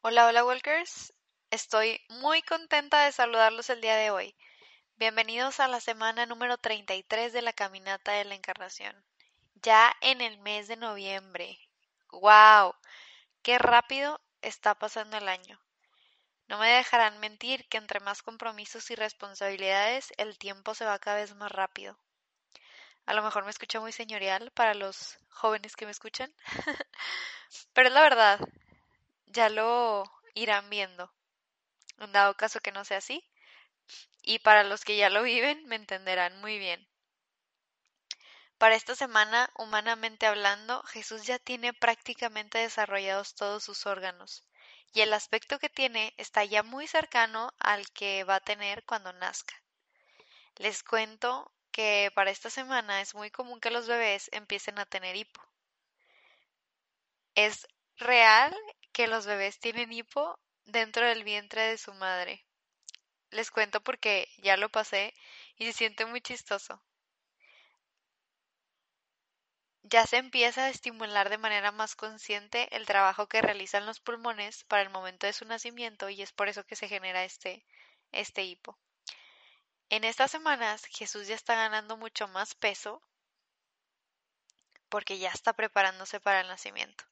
Hola, hola Walkers. Estoy muy contenta de saludarlos el día de hoy. Bienvenidos a la semana número 33 de la Caminata de la Encarnación. Ya en el mes de noviembre. ¡Wow! ¡Qué rápido está pasando el año! No me dejarán mentir que entre más compromisos y responsabilidades el tiempo se va cada vez más rápido. A lo mejor me escucho muy señorial para los jóvenes que me escuchan, pero es la verdad, ya lo irán viendo. En dado caso que no sea así, y para los que ya lo viven, me entenderán muy bien. Para esta semana, humanamente hablando, Jesús ya tiene prácticamente desarrollados todos sus órganos, y el aspecto que tiene está ya muy cercano al que va a tener cuando nazca. Les cuento que para esta semana es muy común que los bebés empiecen a tener hipo. Es real que los bebés tienen hipo dentro del vientre de su madre. Les cuento porque ya lo pasé y se siente muy chistoso. Ya se empieza a estimular de manera más consciente el trabajo que realizan los pulmones para el momento de su nacimiento y es por eso que se genera este, este hipo. En estas semanas Jesús ya está ganando mucho más peso porque ya está preparándose para el nacimiento.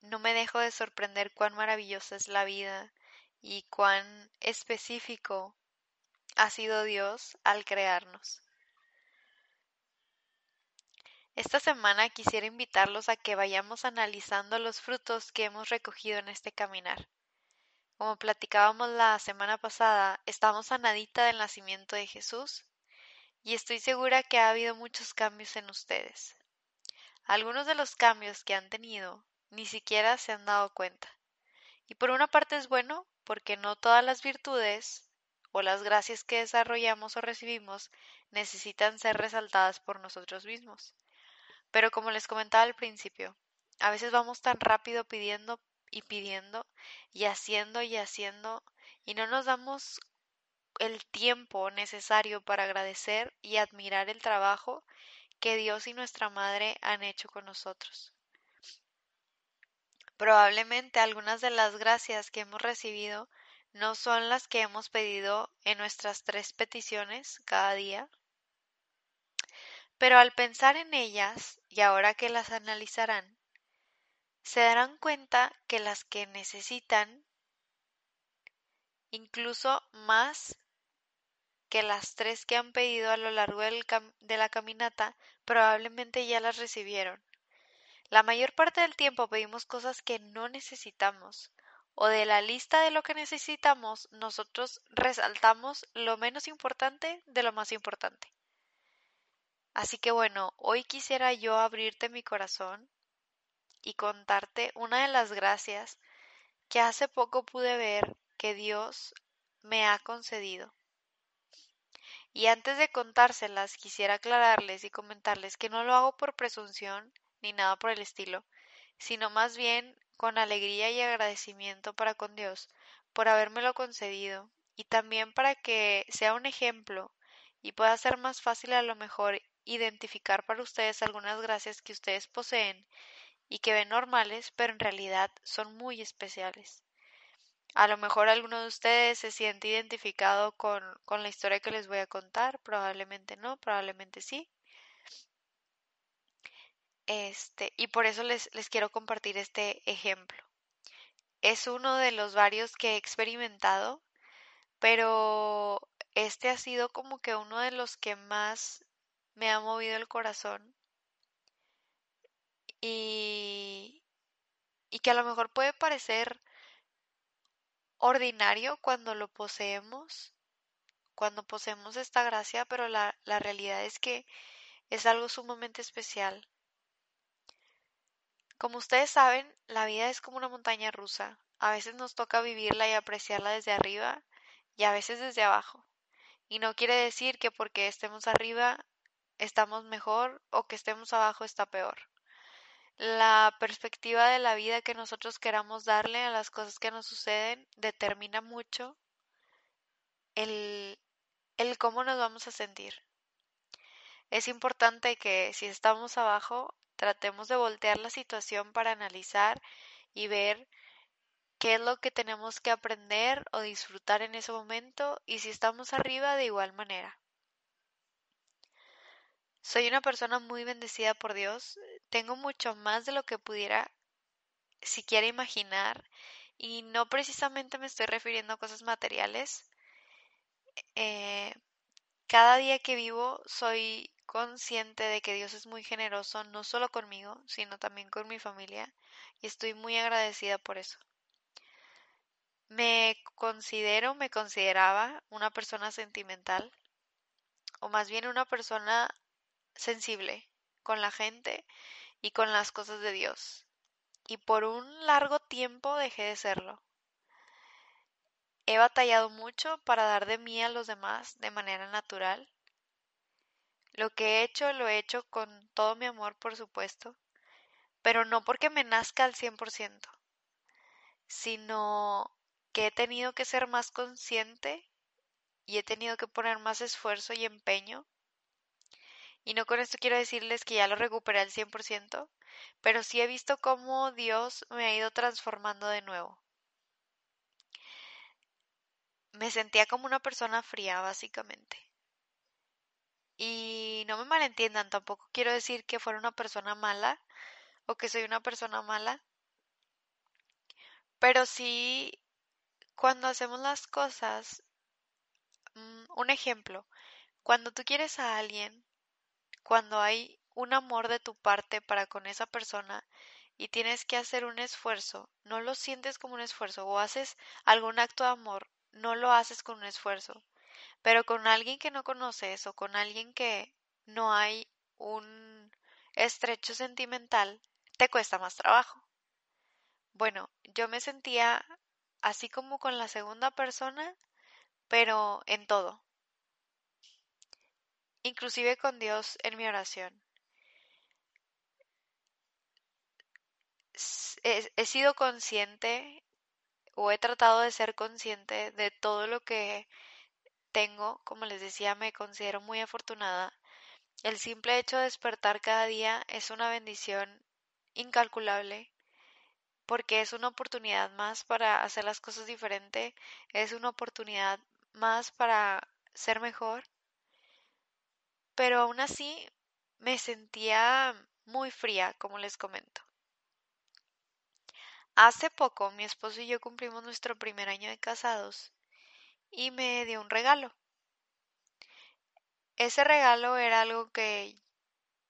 No me dejo de sorprender cuán maravillosa es la vida y cuán específico ha sido Dios al crearnos. Esta semana quisiera invitarlos a que vayamos analizando los frutos que hemos recogido en este caminar. Como platicábamos la semana pasada, estamos a nadita del nacimiento de Jesús y estoy segura que ha habido muchos cambios en ustedes. Algunos de los cambios que han tenido ni siquiera se han dado cuenta. Y por una parte es bueno, porque no todas las virtudes o las gracias que desarrollamos o recibimos necesitan ser resaltadas por nosotros mismos. Pero como les comentaba al principio, a veces vamos tan rápido pidiendo y pidiendo y haciendo y haciendo y no nos damos el tiempo necesario para agradecer y admirar el trabajo que Dios y nuestra Madre han hecho con nosotros. Probablemente algunas de las gracias que hemos recibido no son las que hemos pedido en nuestras tres peticiones cada día, pero al pensar en ellas y ahora que las analizarán, se darán cuenta que las que necesitan incluso más que las tres que han pedido a lo largo de la caminata probablemente ya las recibieron. La mayor parte del tiempo pedimos cosas que no necesitamos, o de la lista de lo que necesitamos, nosotros resaltamos lo menos importante de lo más importante. Así que bueno, hoy quisiera yo abrirte mi corazón y contarte una de las gracias que hace poco pude ver que Dios me ha concedido. Y antes de contárselas, quisiera aclararles y comentarles que no lo hago por presunción ni nada por el estilo, sino más bien con alegría y agradecimiento para con Dios por habérmelo concedido y también para que sea un ejemplo y pueda ser más fácil a lo mejor identificar para ustedes algunas gracias que ustedes poseen y que ven normales, pero en realidad son muy especiales. A lo mejor alguno de ustedes se siente identificado con, con la historia que les voy a contar, probablemente no, probablemente sí. Este, y por eso les, les quiero compartir este ejemplo. Es uno de los varios que he experimentado, pero este ha sido como que uno de los que más me ha movido el corazón y, y que a lo mejor puede parecer ordinario cuando lo poseemos, cuando poseemos esta gracia, pero la, la realidad es que es algo sumamente especial. Como ustedes saben, la vida es como una montaña rusa. A veces nos toca vivirla y apreciarla desde arriba y a veces desde abajo. Y no quiere decir que porque estemos arriba estamos mejor o que estemos abajo está peor. La perspectiva de la vida que nosotros queramos darle a las cosas que nos suceden determina mucho el, el cómo nos vamos a sentir. Es importante que si estamos abajo tratemos de voltear la situación para analizar y ver qué es lo que tenemos que aprender o disfrutar en ese momento y si estamos arriba de igual manera. Soy una persona muy bendecida por Dios, tengo mucho más de lo que pudiera siquiera imaginar y no precisamente me estoy refiriendo a cosas materiales. Eh, cada día que vivo soy consciente de que Dios es muy generoso, no solo conmigo, sino también con mi familia, y estoy muy agradecida por eso. Me considero, me consideraba una persona sentimental, o más bien una persona sensible con la gente y con las cosas de Dios. Y por un largo tiempo dejé de serlo. He batallado mucho para dar de mí a los demás de manera natural. Lo que he hecho lo he hecho con todo mi amor, por supuesto, pero no porque me nazca al 100%, sino que he tenido que ser más consciente y he tenido que poner más esfuerzo y empeño. Y no con esto quiero decirles que ya lo recuperé al 100%, pero sí he visto cómo Dios me ha ido transformando de nuevo me sentía como una persona fría, básicamente. Y no me malentiendan, tampoco quiero decir que fuera una persona mala o que soy una persona mala. Pero sí, cuando hacemos las cosas, mm, un ejemplo, cuando tú quieres a alguien, cuando hay un amor de tu parte para con esa persona y tienes que hacer un esfuerzo, no lo sientes como un esfuerzo o haces algún acto de amor no lo haces con un esfuerzo, pero con alguien que no conoces o con alguien que no hay un estrecho sentimental, te cuesta más trabajo. Bueno, yo me sentía así como con la segunda persona, pero en todo. Inclusive con Dios en mi oración. He, he sido consciente o he tratado de ser consciente de todo lo que tengo, como les decía, me considero muy afortunada. El simple hecho de despertar cada día es una bendición incalculable porque es una oportunidad más para hacer las cosas diferente, es una oportunidad más para ser mejor. Pero aún así me sentía muy fría, como les comento. Hace poco mi esposo y yo cumplimos nuestro primer año de casados y me dio un regalo. Ese regalo era algo que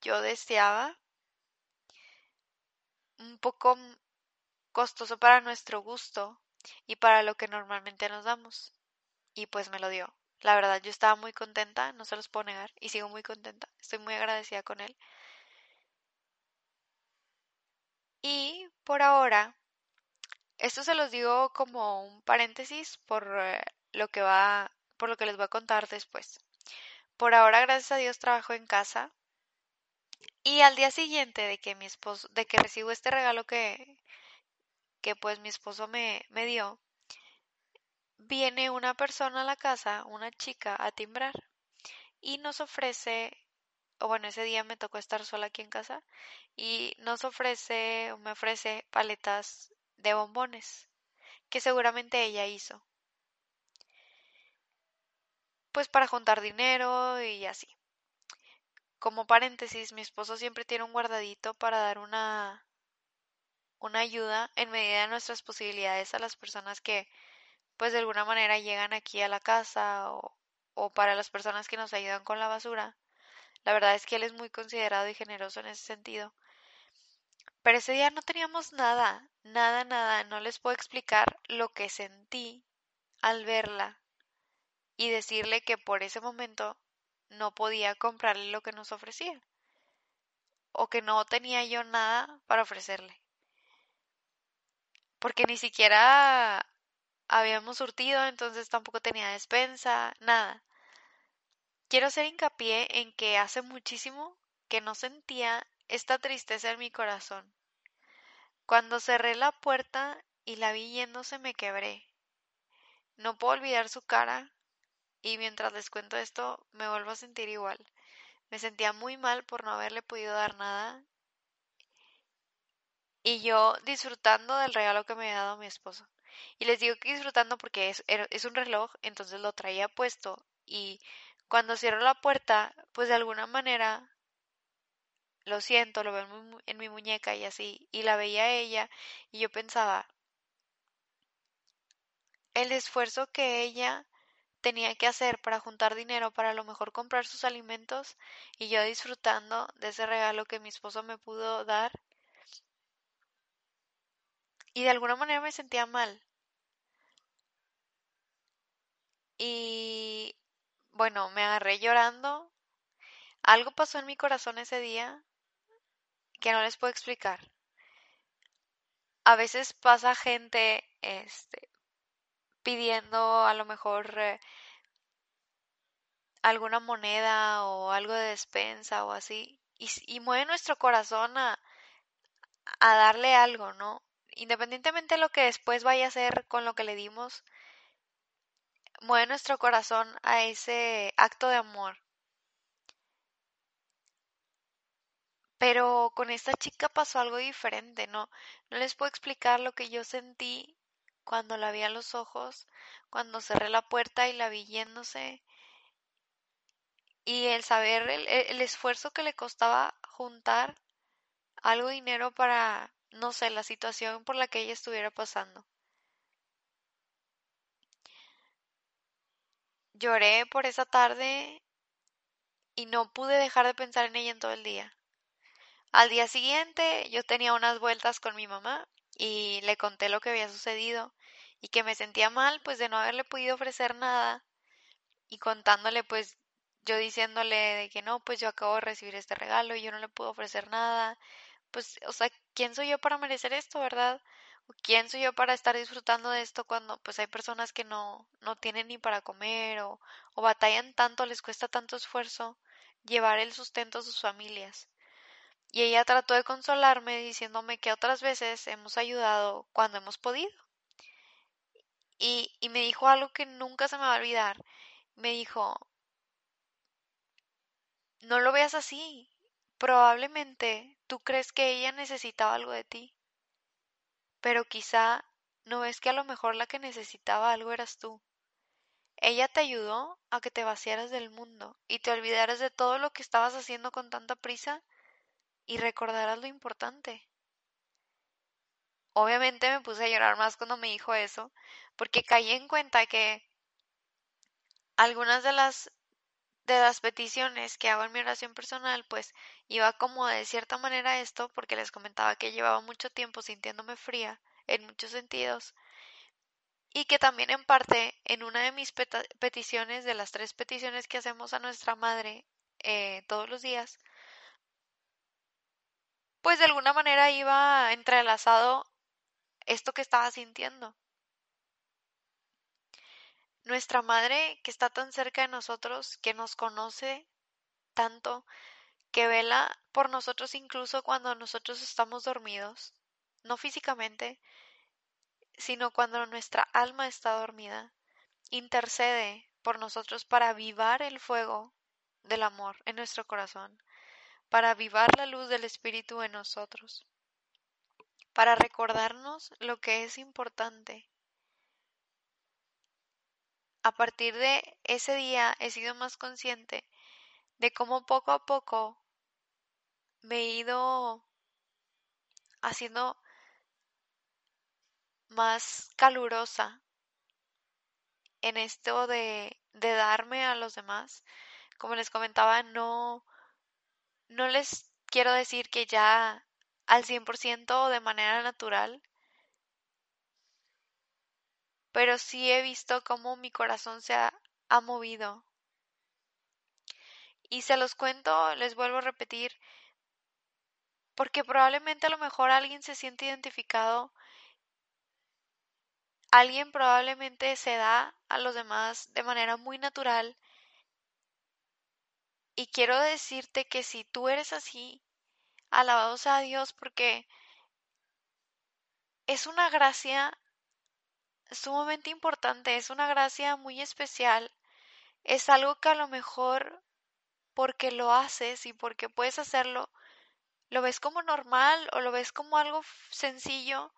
yo deseaba, un poco costoso para nuestro gusto y para lo que normalmente nos damos. Y pues me lo dio. La verdad, yo estaba muy contenta, no se los puedo negar, y sigo muy contenta. Estoy muy agradecida con él. Y por ahora esto se los digo como un paréntesis por eh, lo que va, por lo que les voy a contar después. Por ahora, gracias a Dios, trabajo en casa. Y al día siguiente de que mi esposo, de que recibo este regalo que, que pues mi esposo me, me dio, viene una persona a la casa, una chica, a timbrar y nos ofrece, o bueno, ese día me tocó estar sola aquí en casa y nos ofrece, o me ofrece paletas de bombones, que seguramente ella hizo. Pues para juntar dinero y así. Como paréntesis, mi esposo siempre tiene un guardadito para dar una una ayuda en medida de nuestras posibilidades a las personas que pues de alguna manera llegan aquí a la casa o, o para las personas que nos ayudan con la basura. La verdad es que él es muy considerado y generoso en ese sentido. Pero ese día no teníamos nada, nada, nada. No les puedo explicar lo que sentí al verla y decirle que por ese momento no podía comprarle lo que nos ofrecía o que no tenía yo nada para ofrecerle. Porque ni siquiera habíamos surtido, entonces tampoco tenía despensa, nada. Quiero hacer hincapié en que hace muchísimo que no sentía esta tristeza en mi corazón. Cuando cerré la puerta y la vi yéndose me quebré. No puedo olvidar su cara y mientras les cuento esto me vuelvo a sentir igual. Me sentía muy mal por no haberle podido dar nada y yo disfrutando del regalo que me había dado mi esposo. Y les digo que disfrutando porque es, un reloj, entonces lo traía puesto y cuando cierro la puerta, pues de alguna manera lo siento, lo veo en mi, en mi muñeca y así, y la veía ella y yo pensaba, el esfuerzo que ella tenía que hacer para juntar dinero para a lo mejor comprar sus alimentos y yo disfrutando de ese regalo que mi esposo me pudo dar. Y de alguna manera me sentía mal. Y bueno, me agarré llorando. Algo pasó en mi corazón ese día que no les puedo explicar. A veces pasa gente este, pidiendo a lo mejor eh, alguna moneda o algo de despensa o así. Y, y mueve nuestro corazón a, a darle algo, ¿no? Independientemente de lo que después vaya a hacer con lo que le dimos, mueve nuestro corazón a ese acto de amor. Pero con esta chica pasó algo diferente, ¿no? No les puedo explicar lo que yo sentí cuando la vi a los ojos, cuando cerré la puerta y la vi yéndose. Y el saber el, el esfuerzo que le costaba juntar algo de dinero para, no sé, la situación por la que ella estuviera pasando. Lloré por esa tarde y no pude dejar de pensar en ella en todo el día. Al día siguiente yo tenía unas vueltas con mi mamá y le conté lo que había sucedido y que me sentía mal pues de no haberle podido ofrecer nada y contándole pues yo diciéndole de que no pues yo acabo de recibir este regalo y yo no le puedo ofrecer nada pues o sea quién soy yo para merecer esto verdad quién soy yo para estar disfrutando de esto cuando pues hay personas que no no tienen ni para comer o, o batallan tanto les cuesta tanto esfuerzo llevar el sustento a sus familias y ella trató de consolarme diciéndome que otras veces hemos ayudado cuando hemos podido. Y, y me dijo algo que nunca se me va a olvidar. Me dijo, no lo veas así. Probablemente tú crees que ella necesitaba algo de ti. Pero quizá no ves que a lo mejor la que necesitaba algo eras tú. Ella te ayudó a que te vaciaras del mundo y te olvidaras de todo lo que estabas haciendo con tanta prisa y recordarás lo importante. Obviamente me puse a llorar más cuando me dijo eso, porque caí en cuenta que algunas de las de las peticiones que hago en mi oración personal, pues iba como de cierta manera esto, porque les comentaba que llevaba mucho tiempo sintiéndome fría en muchos sentidos, y que también en parte en una de mis peticiones, de las tres peticiones que hacemos a nuestra madre eh, todos los días, pues de alguna manera iba entrelazado esto que estaba sintiendo. Nuestra madre que está tan cerca de nosotros, que nos conoce tanto, que vela por nosotros incluso cuando nosotros estamos dormidos, no físicamente, sino cuando nuestra alma está dormida, intercede por nosotros para avivar el fuego del amor en nuestro corazón, para avivar la luz del Espíritu en nosotros, para recordarnos lo que es importante. A partir de ese día he sido más consciente de cómo poco a poco me he ido haciendo más calurosa en esto de, darme a los demás. Como les comentaba, no, no les quiero decir que ya al 100% de manera natural, pero sí he visto cómo mi corazón se ha, ha movido. Y se los cuento, les vuelvo a repetir, porque probablemente a lo mejor alguien se siente identificado, alguien probablemente se da a los demás de manera muy natural y quiero decirte que si tú eres así, alabado sea Dios porque es una gracia sumamente importante, es una gracia muy especial, es algo que a lo mejor porque lo haces y porque puedes hacerlo, lo ves como normal o lo ves como algo sencillo,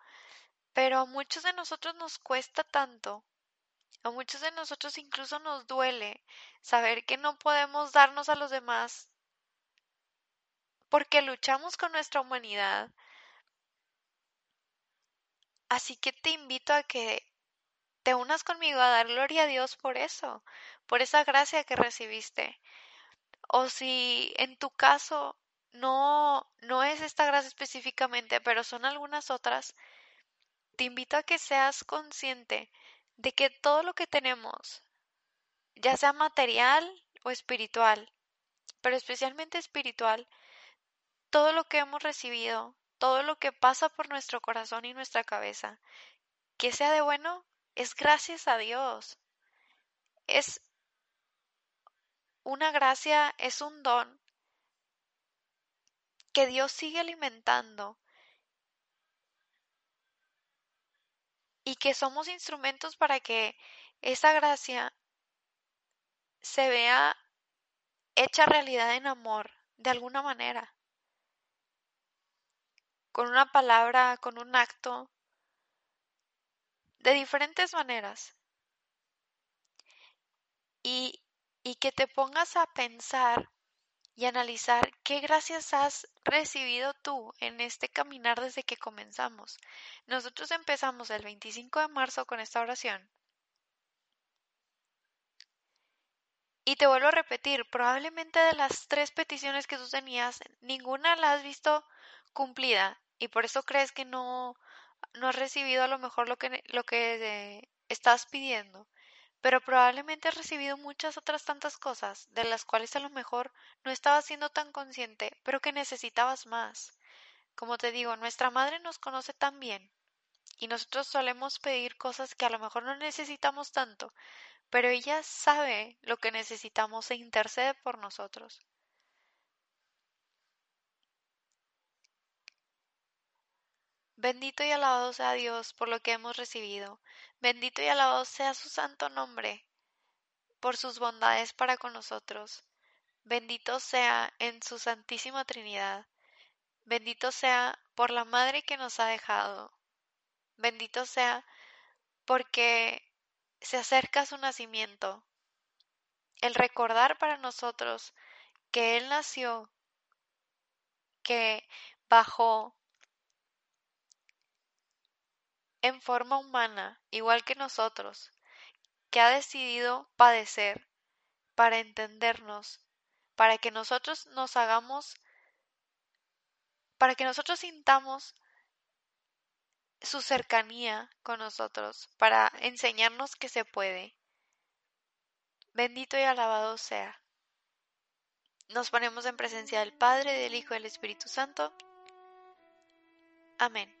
pero a muchos de nosotros nos cuesta tanto. A muchos de nosotros incluso nos duele saber que no podemos darnos a los demás porque luchamos con nuestra humanidad. Así que te invito a que te unas conmigo a dar gloria a Dios por eso, por esa gracia que recibiste. O si en tu caso no, no es esta gracia específicamente, pero son algunas otras, te invito a que seas consciente de que todo lo que tenemos, ya sea material o espiritual, pero especialmente espiritual, todo lo que hemos recibido, todo lo que pasa por nuestro corazón y nuestra cabeza, que sea de bueno, es gracias a Dios. Es una gracia, es un don que Dios sigue alimentando y que somos instrumentos para que esa gracia se vea hecha realidad en amor de alguna manera, con una palabra, con un acto, de diferentes maneras. Y, y que te pongas a pensar y analizar qué gracias has recibido tú en este caminar desde que comenzamos. Nosotros empezamos el 25 de marzo con esta oración. Y te vuelvo a repetir, probablemente de las tres peticiones que tú tenías, ninguna la has visto cumplida y por eso crees que no, no has recibido a lo mejor lo que, lo que estás pidiendo pero probablemente has recibido muchas otras tantas cosas de las cuales a lo mejor no estabas siendo tan consciente, pero que necesitabas más. Como te digo, nuestra madre nos conoce tan bien y nosotros solemos pedir cosas que a lo mejor no necesitamos tanto, pero ella sabe lo que necesitamos e intercede por nosotros. Bendito y alabado sea Dios por lo que hemos recibido. Bendito y alabado sea su santo nombre por sus bondades para con nosotros. Bendito sea en su Santísima Trinidad. Bendito sea por la Madre que nos ha dejado. Bendito sea porque se acerca su nacimiento. El recordar para nosotros que Él nació, que bajó, en forma humana, igual que nosotros, que ha decidido padecer para entendernos, para que nosotros nos hagamos, para que nosotros sintamos su cercanía con nosotros, para enseñarnos que se puede. Bendito y alabado sea. Nos ponemos en presencia del Padre, del Hijo y del Espíritu Santo. Amén.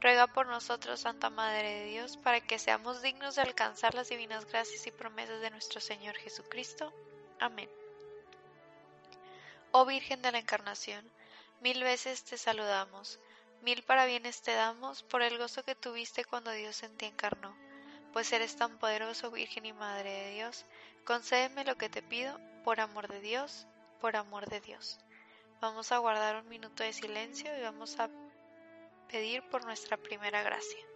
Ruega por nosotros, Santa Madre de Dios, para que seamos dignos de alcanzar las divinas gracias y promesas de nuestro Señor Jesucristo. Amén. Oh Virgen de la Encarnación, mil veces te saludamos, mil parabienes te damos por el gozo que tuviste cuando Dios en ti encarnó. Pues eres tan poderoso, Virgen y Madre de Dios, concédeme lo que te pido, por amor de Dios, por amor de Dios. Vamos a guardar un minuto de silencio y vamos a pedir por nuestra primera gracia.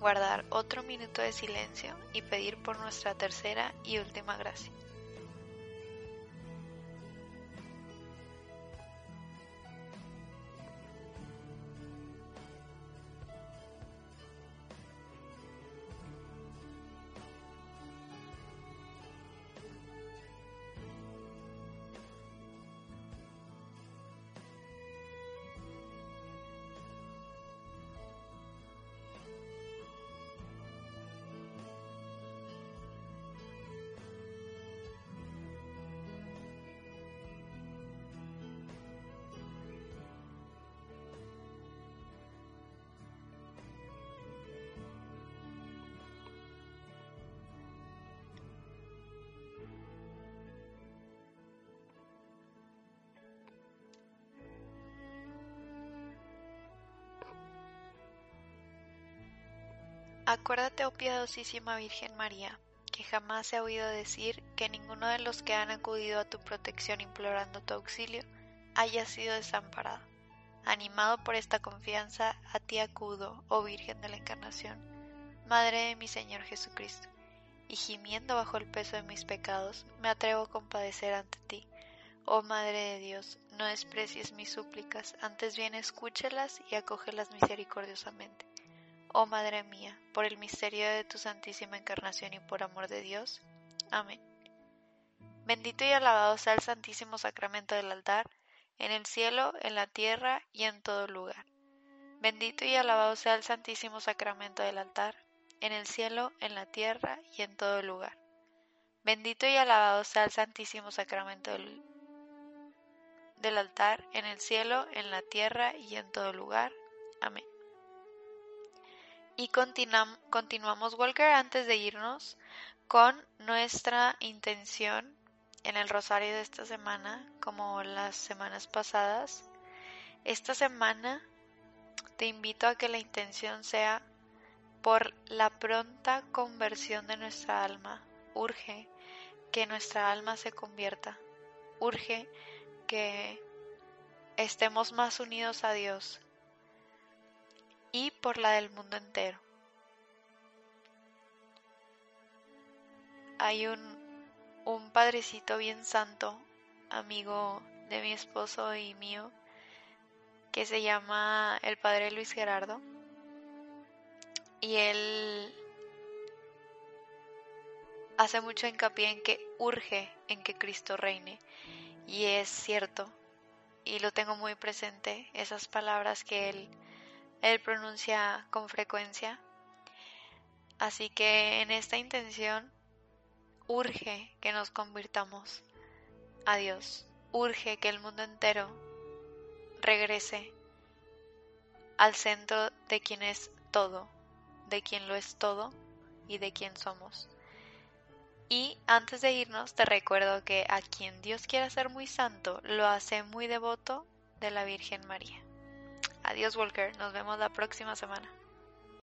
guardar otro minuto de silencio y pedir por nuestra tercera y última gracia. Acuérdate, oh piadosísima Virgen María, que jamás he oído decir que ninguno de los que han acudido a tu protección implorando tu auxilio haya sido desamparado. Animado por esta confianza, a ti acudo, oh Virgen de la Encarnación, Madre de mi Señor Jesucristo, y gimiendo bajo el peso de mis pecados, me atrevo a compadecer ante ti. Oh Madre de Dios, no desprecies mis súplicas, antes bien escúchelas y acógelas misericordiosamente oh Madre mía, por el misterio de tu Santísima Encarnación y por amor de Dios. Amén. Bendito y alabado sea el Santísimo Sacramento del altar, en el cielo, en la tierra y en todo lugar. Bendito y alabado sea el Santísimo Sacramento del altar, en el cielo, en la tierra y en todo lugar. Bendito y alabado sea el Santísimo Sacramento del, del altar, en el cielo, en la tierra y en todo lugar. Amén. Y continuamos, Walker, antes de irnos con nuestra intención en el rosario de esta semana, como las semanas pasadas. Esta semana te invito a que la intención sea por la pronta conversión de nuestra alma. Urge que nuestra alma se convierta. Urge que estemos más unidos a Dios, y por la del mundo entero. Hay un, un padrecito bien santo, amigo de mi esposo y mío, que se llama el padre Luis Gerardo. Y él hace mucho hincapié en que urge en que Cristo reine. Y es cierto, y lo tengo muy presente, esas palabras que él él pronuncia con frecuencia. Así que en esta intención urge que nos convirtamos a Dios, urge que el mundo entero regrese al centro de quien es todo, de quien lo es todo y de quien somos. Y antes de irnos te recuerdo que a quien Dios quiera ser muy santo lo hace muy devoto de la Virgen María. Adiós Walker, nos vemos la próxima semana.